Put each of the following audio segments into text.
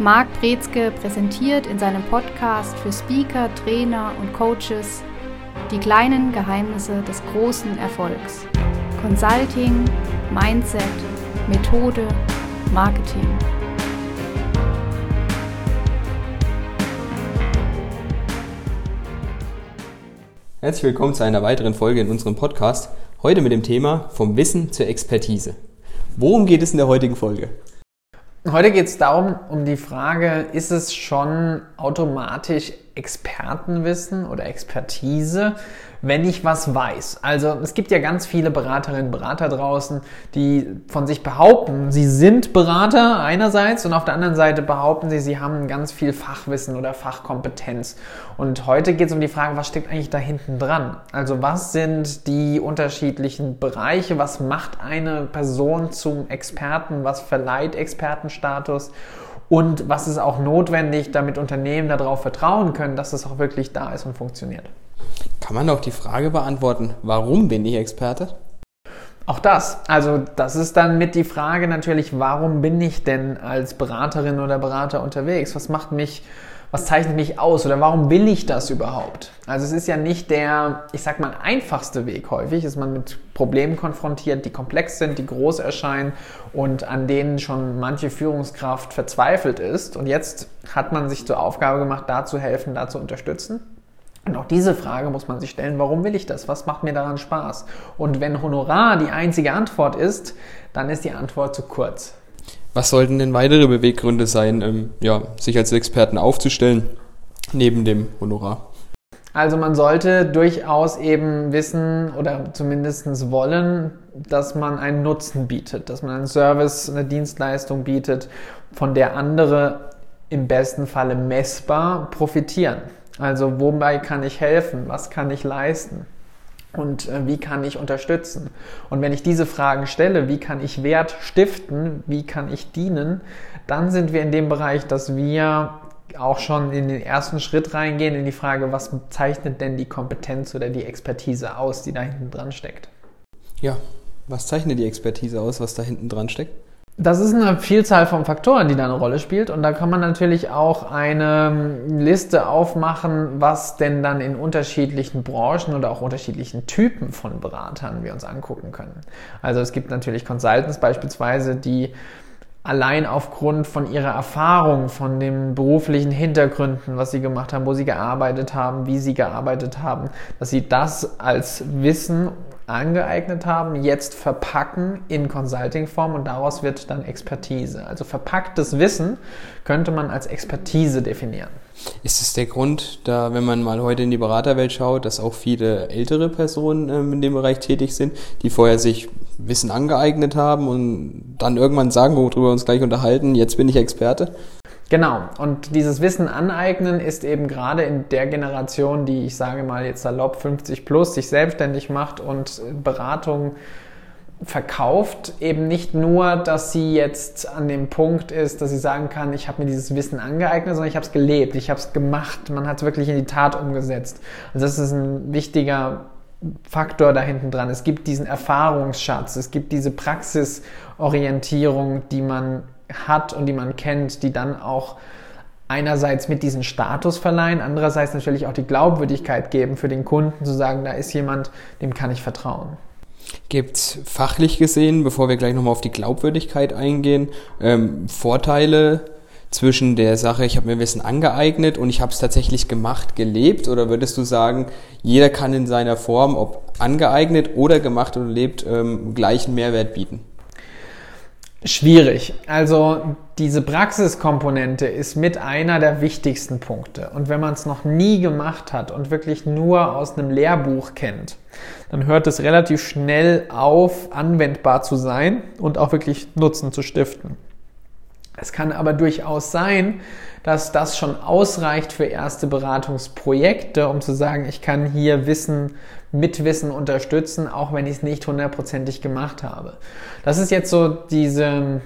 Marc Brezke präsentiert in seinem Podcast für Speaker, Trainer und Coaches die kleinen Geheimnisse des großen Erfolgs. Consulting, Mindset, Methode, Marketing. Herzlich willkommen zu einer weiteren Folge in unserem Podcast. Heute mit dem Thema vom Wissen zur Expertise. Worum geht es in der heutigen Folge? Heute geht es darum, um die Frage, ist es schon automatisch Expertenwissen oder Expertise, wenn ich was weiß. Also es gibt ja ganz viele Beraterinnen und Berater draußen, die von sich behaupten, sie sind Berater einerseits und auf der anderen Seite behaupten sie, sie haben ganz viel Fachwissen oder Fachkompetenz. Und heute geht es um die Frage, was steckt eigentlich da hinten dran? Also was sind die unterschiedlichen Bereiche? Was macht eine Person zum Experten? Was verleiht Expertenstatus? Und was ist auch notwendig, damit Unternehmen darauf vertrauen können, dass es auch wirklich da ist und funktioniert? Kann man auch die Frage beantworten, warum bin ich Experte? Auch das. Also das ist dann mit die Frage natürlich, warum bin ich denn als Beraterin oder Berater unterwegs? Was macht mich was zeichnet mich aus oder warum will ich das überhaupt? Also es ist ja nicht der, ich sag mal, einfachste Weg häufig, ist man mit Problemen konfrontiert, die komplex sind, die groß erscheinen und an denen schon manche Führungskraft verzweifelt ist. Und jetzt hat man sich zur Aufgabe gemacht, da zu helfen, da zu unterstützen. Und auch diese Frage muss man sich stellen, warum will ich das? Was macht mir daran Spaß? Und wenn Honorar die einzige Antwort ist, dann ist die Antwort zu kurz. Was sollten denn weitere Beweggründe sein, ähm, ja, sich als Experten aufzustellen, neben dem Honorar? Also man sollte durchaus eben wissen oder zumindest wollen, dass man einen Nutzen bietet, dass man einen Service, eine Dienstleistung bietet, von der andere im besten Falle messbar profitieren. Also wobei kann ich helfen? Was kann ich leisten? Und äh, wie kann ich unterstützen? Und wenn ich diese Fragen stelle, wie kann ich Wert stiften, wie kann ich dienen, dann sind wir in dem Bereich, dass wir auch schon in den ersten Schritt reingehen in die Frage, was zeichnet denn die Kompetenz oder die Expertise aus, die da hinten dran steckt. Ja, was zeichnet die Expertise aus, was da hinten dran steckt? Das ist eine Vielzahl von Faktoren, die da eine Rolle spielt. Und da kann man natürlich auch eine Liste aufmachen, was denn dann in unterschiedlichen Branchen oder auch unterschiedlichen Typen von Beratern wir uns angucken können. Also es gibt natürlich Consultants beispielsweise, die allein aufgrund von ihrer Erfahrung, von den beruflichen Hintergründen, was sie gemacht haben, wo sie gearbeitet haben, wie sie gearbeitet haben, dass sie das als Wissen angeeignet haben, jetzt verpacken in Consulting-Form und daraus wird dann Expertise. Also verpacktes Wissen könnte man als Expertise definieren. Ist es der Grund, da, wenn man mal heute in die Beraterwelt schaut, dass auch viele ältere Personen ähm, in dem Bereich tätig sind, die vorher sich Wissen angeeignet haben und dann irgendwann sagen, worüber wir uns gleich unterhalten, jetzt bin ich Experte? Genau. Und dieses Wissen aneignen ist eben gerade in der Generation, die ich sage mal jetzt salopp 50 plus sich selbstständig macht und Beratung verkauft, eben nicht nur, dass sie jetzt an dem Punkt ist, dass sie sagen kann, ich habe mir dieses Wissen angeeignet, sondern ich habe es gelebt, ich habe es gemacht, man hat es wirklich in die Tat umgesetzt. Also das ist ein wichtiger Faktor da hinten dran. Es gibt diesen Erfahrungsschatz, es gibt diese Praxisorientierung, die man hat und die man kennt, die dann auch einerseits mit diesem Status verleihen, andererseits natürlich auch die Glaubwürdigkeit geben für den Kunden, zu sagen, da ist jemand, dem kann ich vertrauen. Gibt es fachlich gesehen, bevor wir gleich nochmal auf die Glaubwürdigkeit eingehen, ähm, Vorteile zwischen der Sache, ich habe mir Wissen angeeignet und ich habe es tatsächlich gemacht, gelebt? Oder würdest du sagen, jeder kann in seiner Form, ob angeeignet oder gemacht oder lebt, ähm, gleichen Mehrwert bieten? Schwierig. Also diese Praxiskomponente ist mit einer der wichtigsten Punkte. Und wenn man es noch nie gemacht hat und wirklich nur aus einem Lehrbuch kennt, dann hört es relativ schnell auf, anwendbar zu sein und auch wirklich Nutzen zu stiften. Es kann aber durchaus sein, dass das schon ausreicht für erste Beratungsprojekte, um zu sagen, ich kann hier Wissen mit Wissen unterstützen, auch wenn ich es nicht hundertprozentig gemacht habe. Das ist jetzt so diese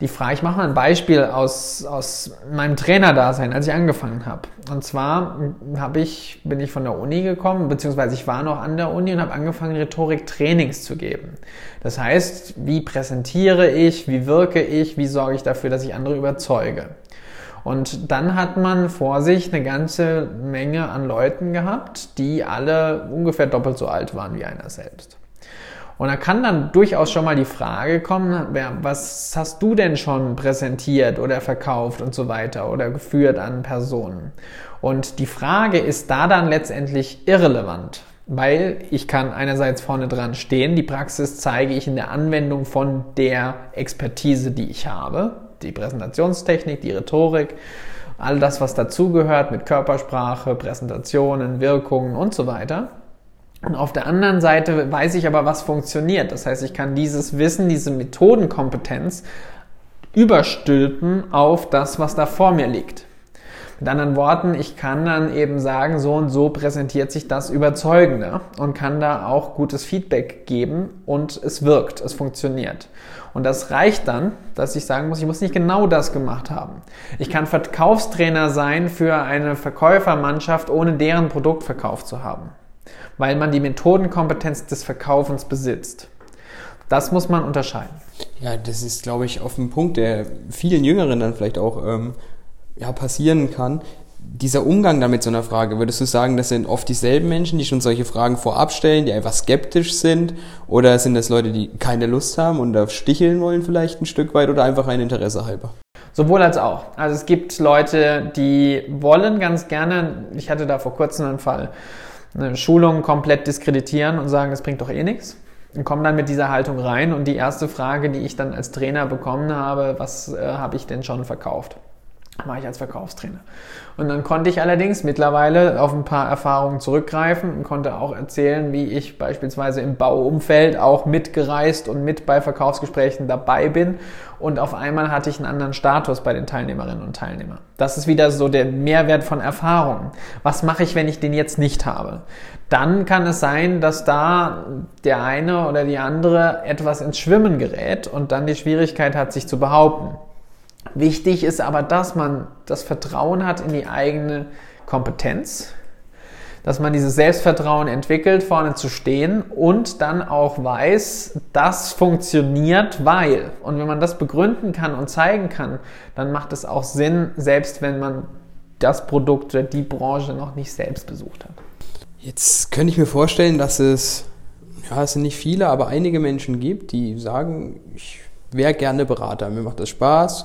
die Frage, ich mache mal ein Beispiel aus, aus meinem Trainerdasein, als ich angefangen habe. Und zwar hab ich, bin ich von der Uni gekommen, beziehungsweise ich war noch an der Uni und habe angefangen, Rhetorik-Trainings zu geben. Das heißt, wie präsentiere ich, wie wirke ich, wie sorge ich dafür, dass ich andere überzeuge. Und dann hat man vor sich eine ganze Menge an Leuten gehabt, die alle ungefähr doppelt so alt waren wie einer selbst. Und da kann dann durchaus schon mal die Frage kommen, was hast du denn schon präsentiert oder verkauft und so weiter oder geführt an Personen? Und die Frage ist da dann letztendlich irrelevant, weil ich kann einerseits vorne dran stehen, die Praxis zeige ich in der Anwendung von der Expertise, die ich habe, die Präsentationstechnik, die Rhetorik, all das, was dazugehört mit Körpersprache, Präsentationen, Wirkungen und so weiter. Und auf der anderen Seite weiß ich aber, was funktioniert. Das heißt, ich kann dieses Wissen, diese Methodenkompetenz überstülpen auf das, was da vor mir liegt. Mit anderen Worten, ich kann dann eben sagen, so und so präsentiert sich das überzeugender und kann da auch gutes Feedback geben und es wirkt, es funktioniert. Und das reicht dann, dass ich sagen muss, ich muss nicht genau das gemacht haben. Ich kann Verkaufstrainer sein für eine Verkäufermannschaft, ohne deren Produkt verkauft zu haben weil man die Methodenkompetenz des Verkaufens besitzt. Das muss man unterscheiden. Ja, das ist, glaube ich, auf dem Punkt, der vielen Jüngeren dann vielleicht auch ähm, ja, passieren kann. Dieser Umgang damit so einer Frage, würdest du sagen, das sind oft dieselben Menschen, die schon solche Fragen vorab stellen, die einfach skeptisch sind? Oder sind das Leute, die keine Lust haben und da sticheln wollen vielleicht ein Stück weit oder einfach ein Interesse halber? Sowohl als auch. Also es gibt Leute, die wollen ganz gerne, ich hatte da vor kurzem einen Fall, eine Schulung komplett diskreditieren und sagen, das bringt doch eh nichts. Und kommen dann mit dieser Haltung rein. Und die erste Frage, die ich dann als Trainer bekommen habe, was äh, habe ich denn schon verkauft? Mache ich als Verkaufstrainer. Und dann konnte ich allerdings mittlerweile auf ein paar Erfahrungen zurückgreifen und konnte auch erzählen, wie ich beispielsweise im Bauumfeld auch mitgereist und mit bei Verkaufsgesprächen dabei bin. Und auf einmal hatte ich einen anderen Status bei den Teilnehmerinnen und Teilnehmern. Das ist wieder so der Mehrwert von Erfahrungen. Was mache ich, wenn ich den jetzt nicht habe? Dann kann es sein, dass da der eine oder die andere etwas ins Schwimmen gerät und dann die Schwierigkeit hat, sich zu behaupten. Wichtig ist aber, dass man das Vertrauen hat in die eigene Kompetenz, dass man dieses Selbstvertrauen entwickelt, vorne zu stehen und dann auch weiß, das funktioniert, weil. Und wenn man das begründen kann und zeigen kann, dann macht es auch Sinn, selbst wenn man das Produkt oder die Branche noch nicht selbst besucht hat. Jetzt könnte ich mir vorstellen, dass es, ja, es sind nicht viele, aber einige Menschen gibt, die sagen, ich wäre gerne Berater, mir macht das Spaß,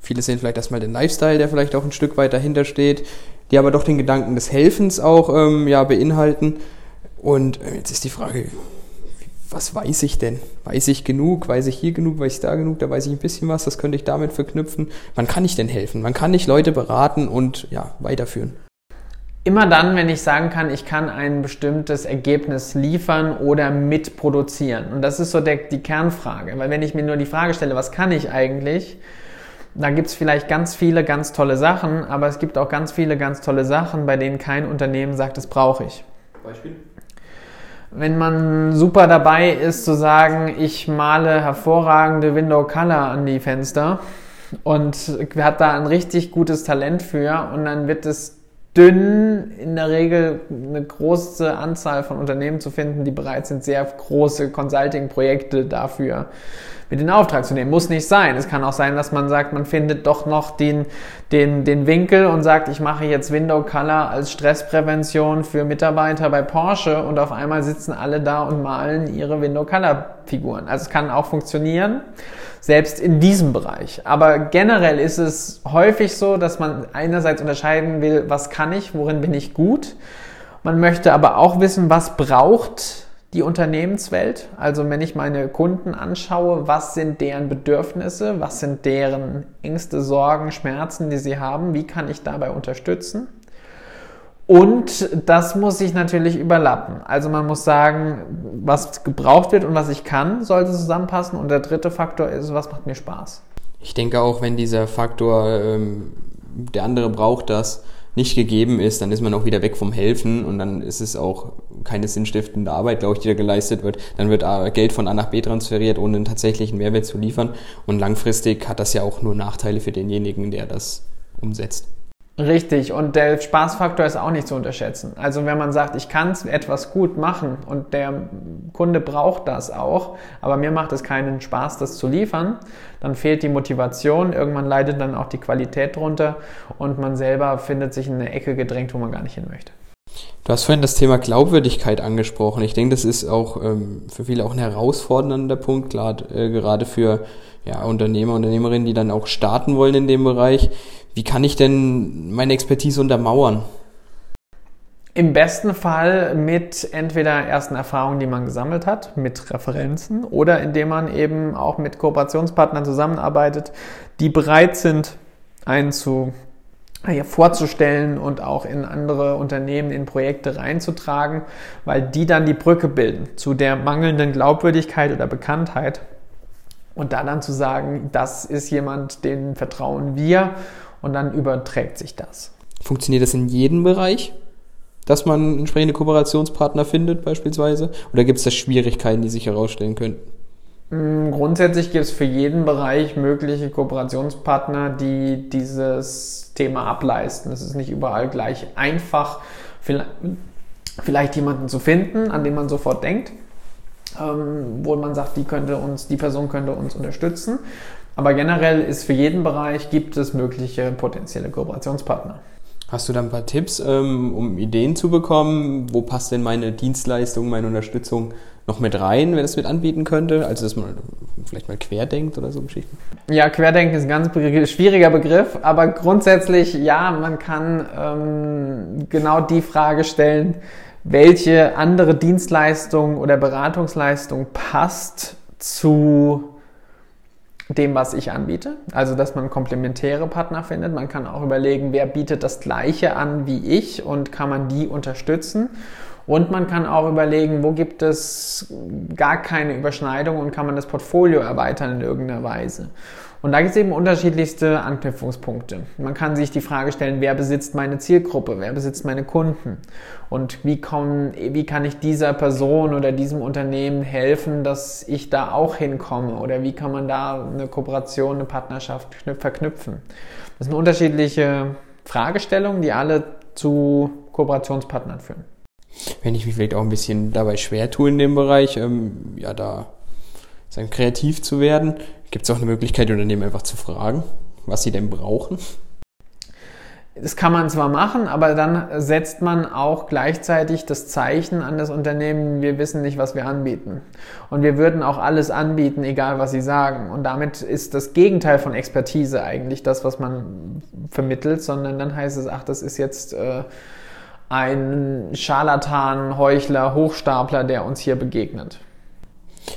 Viele sehen vielleicht erstmal den Lifestyle, der vielleicht auch ein Stück weit dahinter steht, die aber doch den Gedanken des Helfens auch ähm, ja, beinhalten. Und äh, jetzt ist die Frage, was weiß ich denn? Weiß ich genug? Weiß ich hier genug? Weiß ich da genug? Da weiß ich ein bisschen was. Das könnte ich damit verknüpfen. Wann kann ich denn helfen? Wann kann ich Leute beraten und ja, weiterführen? Immer dann, wenn ich sagen kann, ich kann ein bestimmtes Ergebnis liefern oder mitproduzieren. Und das ist so der, die Kernfrage. Weil wenn ich mir nur die Frage stelle, was kann ich eigentlich, da gibt es vielleicht ganz viele ganz tolle Sachen, aber es gibt auch ganz viele ganz tolle Sachen, bei denen kein Unternehmen sagt, das brauche ich. Beispiel? Wenn man super dabei ist zu sagen, ich male hervorragende Window Color an die Fenster und hat da ein richtig gutes Talent für und dann wird es dünn, in der Regel eine große Anzahl von Unternehmen zu finden, die bereit sind, sehr große Consulting-Projekte dafür mit in Auftrag zu nehmen. Muss nicht sein. Es kann auch sein, dass man sagt, man findet doch noch den, den, den Winkel und sagt, ich mache jetzt Window Color als Stressprävention für Mitarbeiter bei Porsche und auf einmal sitzen alle da und malen ihre Window Color Figuren. Also es kann auch funktionieren, selbst in diesem Bereich. Aber generell ist es häufig so, dass man einerseits unterscheiden will, was kann ich, worin bin ich gut. Man möchte aber auch wissen, was braucht die Unternehmenswelt. Also wenn ich meine Kunden anschaue, was sind deren Bedürfnisse, was sind deren Ängste, Sorgen, Schmerzen, die sie haben, wie kann ich dabei unterstützen? Und das muss sich natürlich überlappen. Also man muss sagen, was gebraucht wird und was ich kann, sollte zusammenpassen. Und der dritte Faktor ist, was macht mir Spaß. Ich denke auch, wenn dieser Faktor, ähm, der andere braucht das, nicht gegeben ist, dann ist man auch wieder weg vom Helfen und dann ist es auch keine sinnstiftende Arbeit, glaube ich, die da geleistet wird. Dann wird Geld von A nach B transferiert, ohne einen tatsächlichen Mehrwert zu liefern. Und langfristig hat das ja auch nur Nachteile für denjenigen, der das umsetzt. Richtig, und der Spaßfaktor ist auch nicht zu unterschätzen. Also wenn man sagt, ich kann etwas gut machen und der Kunde braucht das auch, aber mir macht es keinen Spaß, das zu liefern, dann fehlt die Motivation, irgendwann leidet dann auch die Qualität drunter und man selber findet sich in eine Ecke gedrängt, wo man gar nicht hin möchte. Du hast vorhin das Thema Glaubwürdigkeit angesprochen. Ich denke, das ist auch ähm, für viele auch ein herausfordernder Punkt, grad, äh, gerade für ja, Unternehmer, Unternehmerinnen, die dann auch starten wollen in dem Bereich. Wie kann ich denn meine Expertise untermauern? Im besten Fall mit entweder ersten Erfahrungen, die man gesammelt hat, mit Referenzen oder indem man eben auch mit Kooperationspartnern zusammenarbeitet, die bereit sind, einen zu ja, vorzustellen und auch in andere Unternehmen, in Projekte reinzutragen, weil die dann die Brücke bilden zu der mangelnden Glaubwürdigkeit oder Bekanntheit. Und da dann zu sagen, das ist jemand, den vertrauen wir und dann überträgt sich das. Funktioniert das in jedem Bereich? Dass man entsprechende Kooperationspartner findet beispielsweise? Oder gibt es da Schwierigkeiten, die sich herausstellen könnten? Mm, grundsätzlich gibt es für jeden Bereich mögliche Kooperationspartner, die dieses Thema ableisten. Es ist nicht überall gleich einfach, vielleicht jemanden zu finden, an den man sofort denkt, ähm, wo man sagt, die könnte uns, die Person könnte uns unterstützen. Aber generell ist für jeden Bereich gibt es mögliche potenzielle Kooperationspartner. Hast du da ein paar Tipps, ähm, um Ideen zu bekommen? Wo passt denn meine Dienstleistung, meine Unterstützung noch mit rein, wer das mit anbieten könnte? Also, dass man vielleicht mal querdenkt oder so Geschichten? Ja, querdenken ist ein ganz schwieriger Begriff, aber grundsätzlich, ja, man kann ähm, genau die Frage stellen, welche andere Dienstleistung oder Beratungsleistung passt zu dem, was ich anbiete. Also, dass man komplementäre Partner findet. Man kann auch überlegen, wer bietet das Gleiche an wie ich und kann man die unterstützen. Und man kann auch überlegen, wo gibt es gar keine Überschneidung und kann man das Portfolio erweitern in irgendeiner Weise. Und da gibt es eben unterschiedlichste Anknüpfungspunkte. Man kann sich die Frage stellen, wer besitzt meine Zielgruppe, wer besitzt meine Kunden und wie, kommen, wie kann ich dieser Person oder diesem Unternehmen helfen, dass ich da auch hinkomme oder wie kann man da eine Kooperation, eine Partnerschaft verknüpfen. Das sind unterschiedliche Fragestellungen, die alle zu Kooperationspartnern führen. Wenn ich mich vielleicht auch ein bisschen dabei schwer tue in dem Bereich, ähm, ja, da sagen, kreativ zu werden, Gibt es auch eine Möglichkeit, Unternehmen einfach zu fragen, was sie denn brauchen? Das kann man zwar machen, aber dann setzt man auch gleichzeitig das Zeichen an das Unternehmen, wir wissen nicht, was wir anbieten. Und wir würden auch alles anbieten, egal was sie sagen. Und damit ist das Gegenteil von Expertise eigentlich das, was man vermittelt, sondern dann heißt es, ach, das ist jetzt äh, ein Scharlatan, Heuchler, Hochstapler, der uns hier begegnet.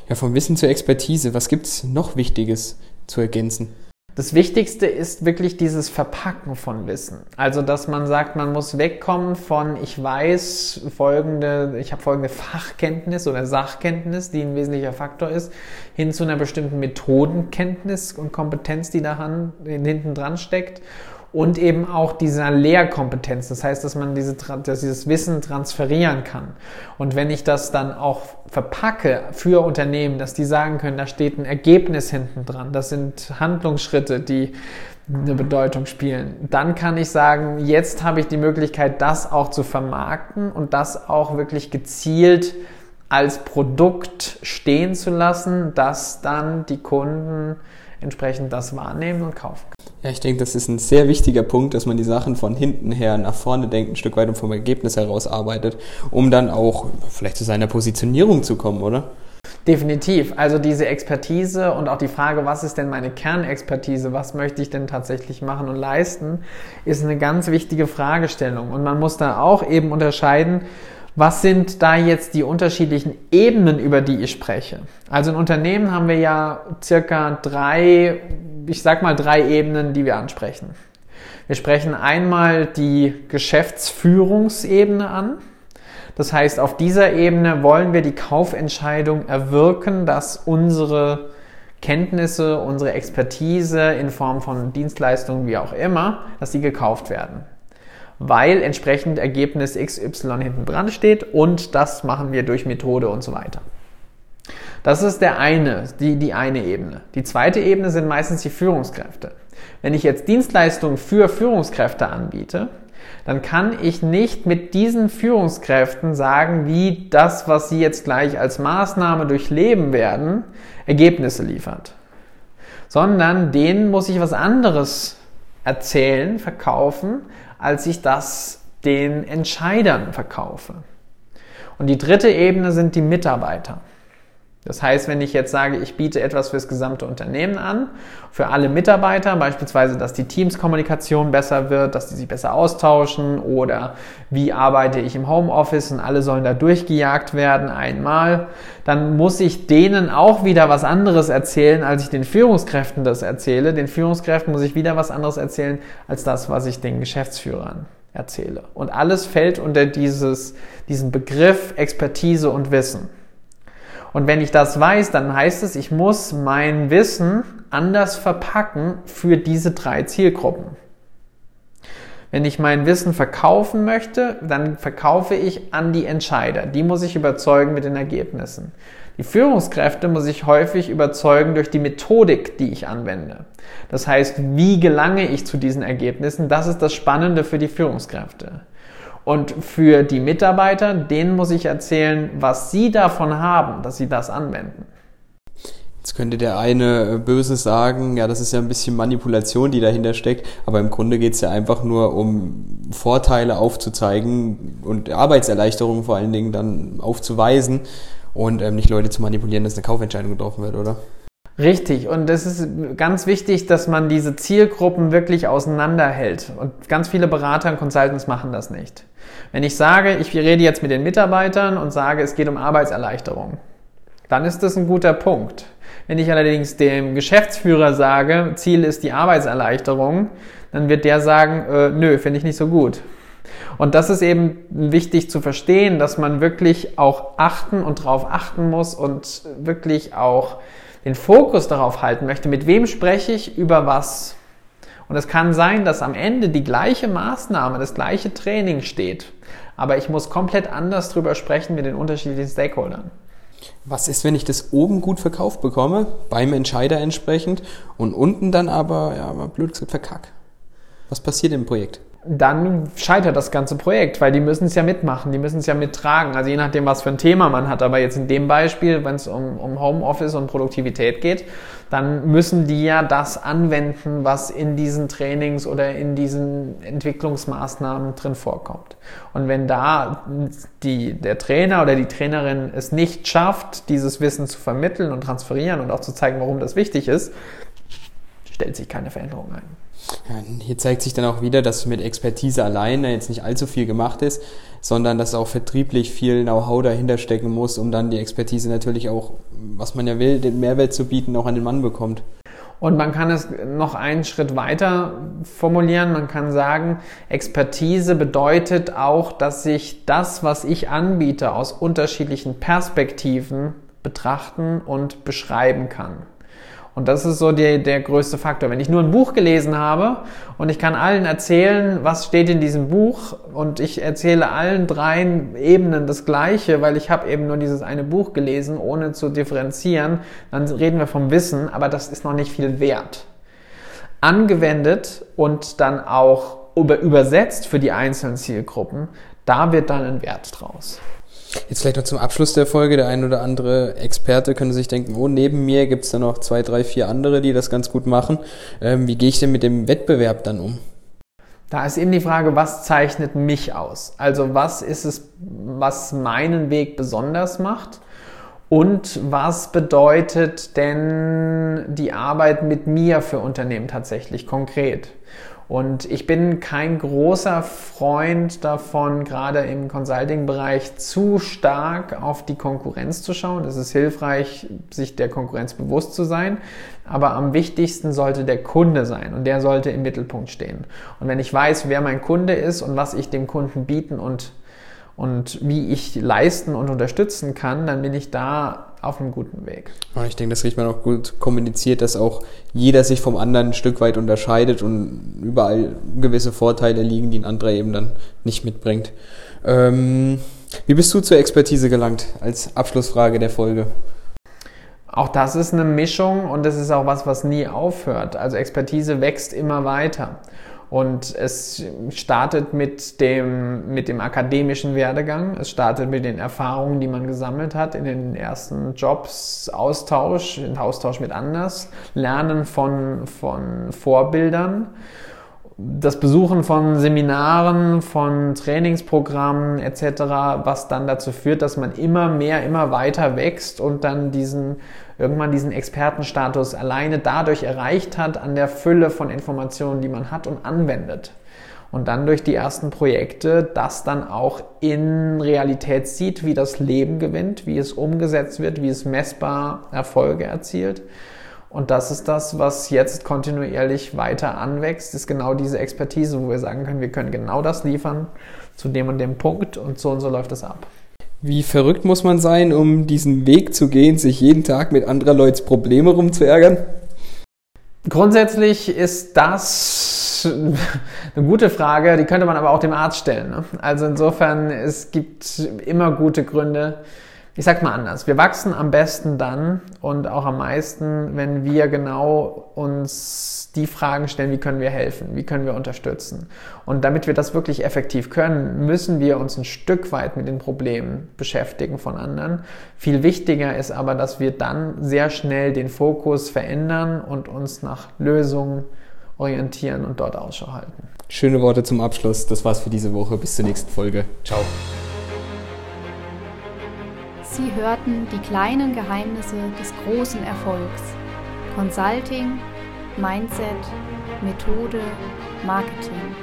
Ja, vom Wissen zur Expertise, was gibt es noch Wichtiges zu ergänzen? Das Wichtigste ist wirklich dieses Verpacken von Wissen. Also, dass man sagt, man muss wegkommen von, ich weiß folgende, ich habe folgende Fachkenntnis oder Sachkenntnis, die ein wesentlicher Faktor ist, hin zu einer bestimmten Methodenkenntnis und Kompetenz, die da hinten dran steckt und eben auch dieser Lehrkompetenz. Das heißt, dass man diese, dass dieses Wissen transferieren kann. Und wenn ich das dann auch verpacke für Unternehmen, dass die sagen können, da steht ein Ergebnis hinten dran, das sind Handlungsschritte, die eine Bedeutung spielen, dann kann ich sagen, jetzt habe ich die Möglichkeit, das auch zu vermarkten und das auch wirklich gezielt als Produkt stehen zu lassen, dass dann die Kunden entsprechend das wahrnehmen und kaufen. Ja, ich denke, das ist ein sehr wichtiger Punkt, dass man die Sachen von hinten her nach vorne denkt, ein Stück weit und vom Ergebnis heraus arbeitet, um dann auch vielleicht zu seiner Positionierung zu kommen, oder? Definitiv. Also diese Expertise und auch die Frage, was ist denn meine Kernexpertise, was möchte ich denn tatsächlich machen und leisten, ist eine ganz wichtige Fragestellung. Und man muss da auch eben unterscheiden, was sind da jetzt die unterschiedlichen Ebenen, über die ich spreche? Also in Unternehmen haben wir ja circa drei, ich sag mal drei Ebenen, die wir ansprechen. Wir sprechen einmal die Geschäftsführungsebene an. Das heißt, auf dieser Ebene wollen wir die Kaufentscheidung erwirken, dass unsere Kenntnisse, unsere Expertise in Form von Dienstleistungen, wie auch immer, dass sie gekauft werden. Weil entsprechend Ergebnis XY hinten dran steht und das machen wir durch Methode und so weiter. Das ist der eine, die, die eine Ebene. Die zweite Ebene sind meistens die Führungskräfte. Wenn ich jetzt Dienstleistungen für Führungskräfte anbiete, dann kann ich nicht mit diesen Führungskräften sagen, wie das, was sie jetzt gleich als Maßnahme durchleben werden, Ergebnisse liefert. Sondern denen muss ich was anderes erzählen, verkaufen, als ich das den Entscheidern verkaufe. Und die dritte Ebene sind die Mitarbeiter. Das heißt, wenn ich jetzt sage, ich biete etwas fürs gesamte Unternehmen an, für alle Mitarbeiter, beispielsweise, dass die Teamskommunikation besser wird, dass die sich besser austauschen oder wie arbeite ich im Homeoffice und alle sollen da durchgejagt werden einmal, dann muss ich denen auch wieder was anderes erzählen, als ich den Führungskräften das erzähle. Den Führungskräften muss ich wieder was anderes erzählen, als das, was ich den Geschäftsführern erzähle. Und alles fällt unter dieses, diesen Begriff Expertise und Wissen. Und wenn ich das weiß, dann heißt es, ich muss mein Wissen anders verpacken für diese drei Zielgruppen. Wenn ich mein Wissen verkaufen möchte, dann verkaufe ich an die Entscheider. Die muss ich überzeugen mit den Ergebnissen. Die Führungskräfte muss ich häufig überzeugen durch die Methodik, die ich anwende. Das heißt, wie gelange ich zu diesen Ergebnissen? Das ist das Spannende für die Führungskräfte. Und für die Mitarbeiter, denen muss ich erzählen, was sie davon haben, dass sie das anwenden. Jetzt könnte der eine böse sagen, ja, das ist ja ein bisschen Manipulation, die dahinter steckt, aber im Grunde geht es ja einfach nur um Vorteile aufzuzeigen und Arbeitserleichterungen vor allen Dingen dann aufzuweisen und ähm, nicht Leute zu manipulieren, dass eine Kaufentscheidung getroffen wird, oder? Richtig, und es ist ganz wichtig, dass man diese Zielgruppen wirklich auseinanderhält. Und ganz viele Berater und Consultants machen das nicht. Wenn ich sage, ich rede jetzt mit den Mitarbeitern und sage, es geht um Arbeitserleichterung, dann ist das ein guter Punkt. Wenn ich allerdings dem Geschäftsführer sage, Ziel ist die Arbeitserleichterung, dann wird der sagen, äh, nö, finde ich nicht so gut. Und das ist eben wichtig zu verstehen, dass man wirklich auch achten und darauf achten muss und wirklich auch den Fokus darauf halten möchte, mit wem spreche ich über was. Und es kann sein, dass am Ende die gleiche Maßnahme, das gleiche Training steht, aber ich muss komplett anders drüber sprechen mit den unterschiedlichen Stakeholdern. Was ist, wenn ich das oben gut verkauft bekomme, beim Entscheider entsprechend, und unten dann aber, ja, blöd gesagt, verkack? Was passiert im Projekt? Dann scheitert das ganze Projekt, weil die müssen es ja mitmachen, die müssen es ja mittragen. Also je nachdem, was für ein Thema man hat. Aber jetzt in dem Beispiel, wenn es um, um Homeoffice und Produktivität geht, dann müssen die ja das anwenden, was in diesen Trainings oder in diesen Entwicklungsmaßnahmen drin vorkommt. Und wenn da die, der Trainer oder die Trainerin es nicht schafft, dieses Wissen zu vermitteln und transferieren und auch zu zeigen, warum das wichtig ist, stellt sich keine Veränderung ein. Hier zeigt sich dann auch wieder, dass mit Expertise alleine jetzt nicht allzu viel gemacht ist, sondern dass auch vertrieblich viel Know-how dahinter stecken muss, um dann die Expertise natürlich auch, was man ja will, den Mehrwert zu bieten, auch an den Mann bekommt. Und man kann es noch einen Schritt weiter formulieren. Man kann sagen, Expertise bedeutet auch, dass ich das, was ich anbiete, aus unterschiedlichen Perspektiven betrachten und beschreiben kann. Und das ist so die, der größte Faktor. Wenn ich nur ein Buch gelesen habe und ich kann allen erzählen, was steht in diesem Buch und ich erzähle allen dreien Ebenen das Gleiche, weil ich habe eben nur dieses eine Buch gelesen, ohne zu differenzieren, dann reden wir vom Wissen, aber das ist noch nicht viel wert. Angewendet und dann auch übersetzt für die einzelnen Zielgruppen, da wird dann ein Wert draus. Jetzt vielleicht noch zum Abschluss der Folge. Der ein oder andere Experte könnte sich denken, oh, neben mir gibt es da noch zwei, drei, vier andere, die das ganz gut machen. Ähm, wie gehe ich denn mit dem Wettbewerb dann um? Da ist eben die Frage, was zeichnet mich aus? Also was ist es, was meinen Weg besonders macht? Und was bedeutet denn die Arbeit mit mir für Unternehmen tatsächlich konkret? Und ich bin kein großer Freund davon, gerade im Consulting-Bereich zu stark auf die Konkurrenz zu schauen. Es ist hilfreich, sich der Konkurrenz bewusst zu sein. Aber am wichtigsten sollte der Kunde sein und der sollte im Mittelpunkt stehen. Und wenn ich weiß, wer mein Kunde ist und was ich dem Kunden bieten und und wie ich leisten und unterstützen kann, dann bin ich da auf einem guten Weg. Ich denke, das riecht man auch gut kommuniziert, dass auch jeder sich vom anderen ein Stück weit unterscheidet und überall gewisse Vorteile liegen, die ein anderer eben dann nicht mitbringt. Ähm, wie bist du zur Expertise gelangt als Abschlussfrage der Folge? Auch das ist eine Mischung und das ist auch was, was nie aufhört. Also Expertise wächst immer weiter. Und es startet mit dem, mit dem akademischen Werdegang. Es startet mit den Erfahrungen, die man gesammelt hat in den ersten Jobs, Austausch, Austausch mit anders, Lernen von, von Vorbildern das Besuchen von Seminaren, von Trainingsprogrammen etc., was dann dazu führt, dass man immer mehr, immer weiter wächst und dann diesen irgendwann diesen Expertenstatus alleine dadurch erreicht hat, an der Fülle von Informationen, die man hat und anwendet. Und dann durch die ersten Projekte das dann auch in Realität sieht, wie das Leben gewinnt, wie es umgesetzt wird, wie es messbar Erfolge erzielt. Und das ist das, was jetzt kontinuierlich weiter anwächst, ist genau diese Expertise, wo wir sagen können, wir können genau das liefern zu dem und dem Punkt und so und so läuft es ab. Wie verrückt muss man sein, um diesen Weg zu gehen, sich jeden Tag mit anderer Leuts Probleme rumzuärgern? Grundsätzlich ist das eine gute Frage, die könnte man aber auch dem Arzt stellen. Ne? Also insofern, es gibt immer gute Gründe, ich sag mal anders, wir wachsen am besten dann und auch am meisten, wenn wir genau uns die Fragen stellen, wie können wir helfen, wie können wir unterstützen. Und damit wir das wirklich effektiv können, müssen wir uns ein Stück weit mit den Problemen beschäftigen von anderen. Viel wichtiger ist aber, dass wir dann sehr schnell den Fokus verändern und uns nach Lösungen orientieren und dort Ausschau halten. Schöne Worte zum Abschluss. Das war's für diese Woche. Bis zur nächsten Folge. Ciao. Sie hörten die kleinen Geheimnisse des großen Erfolgs. Consulting, Mindset, Methode, Marketing.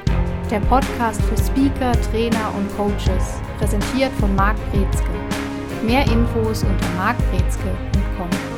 Der Podcast für Speaker, Trainer und Coaches, präsentiert von Marc Brezke. Mehr Infos unter markbrezke.com.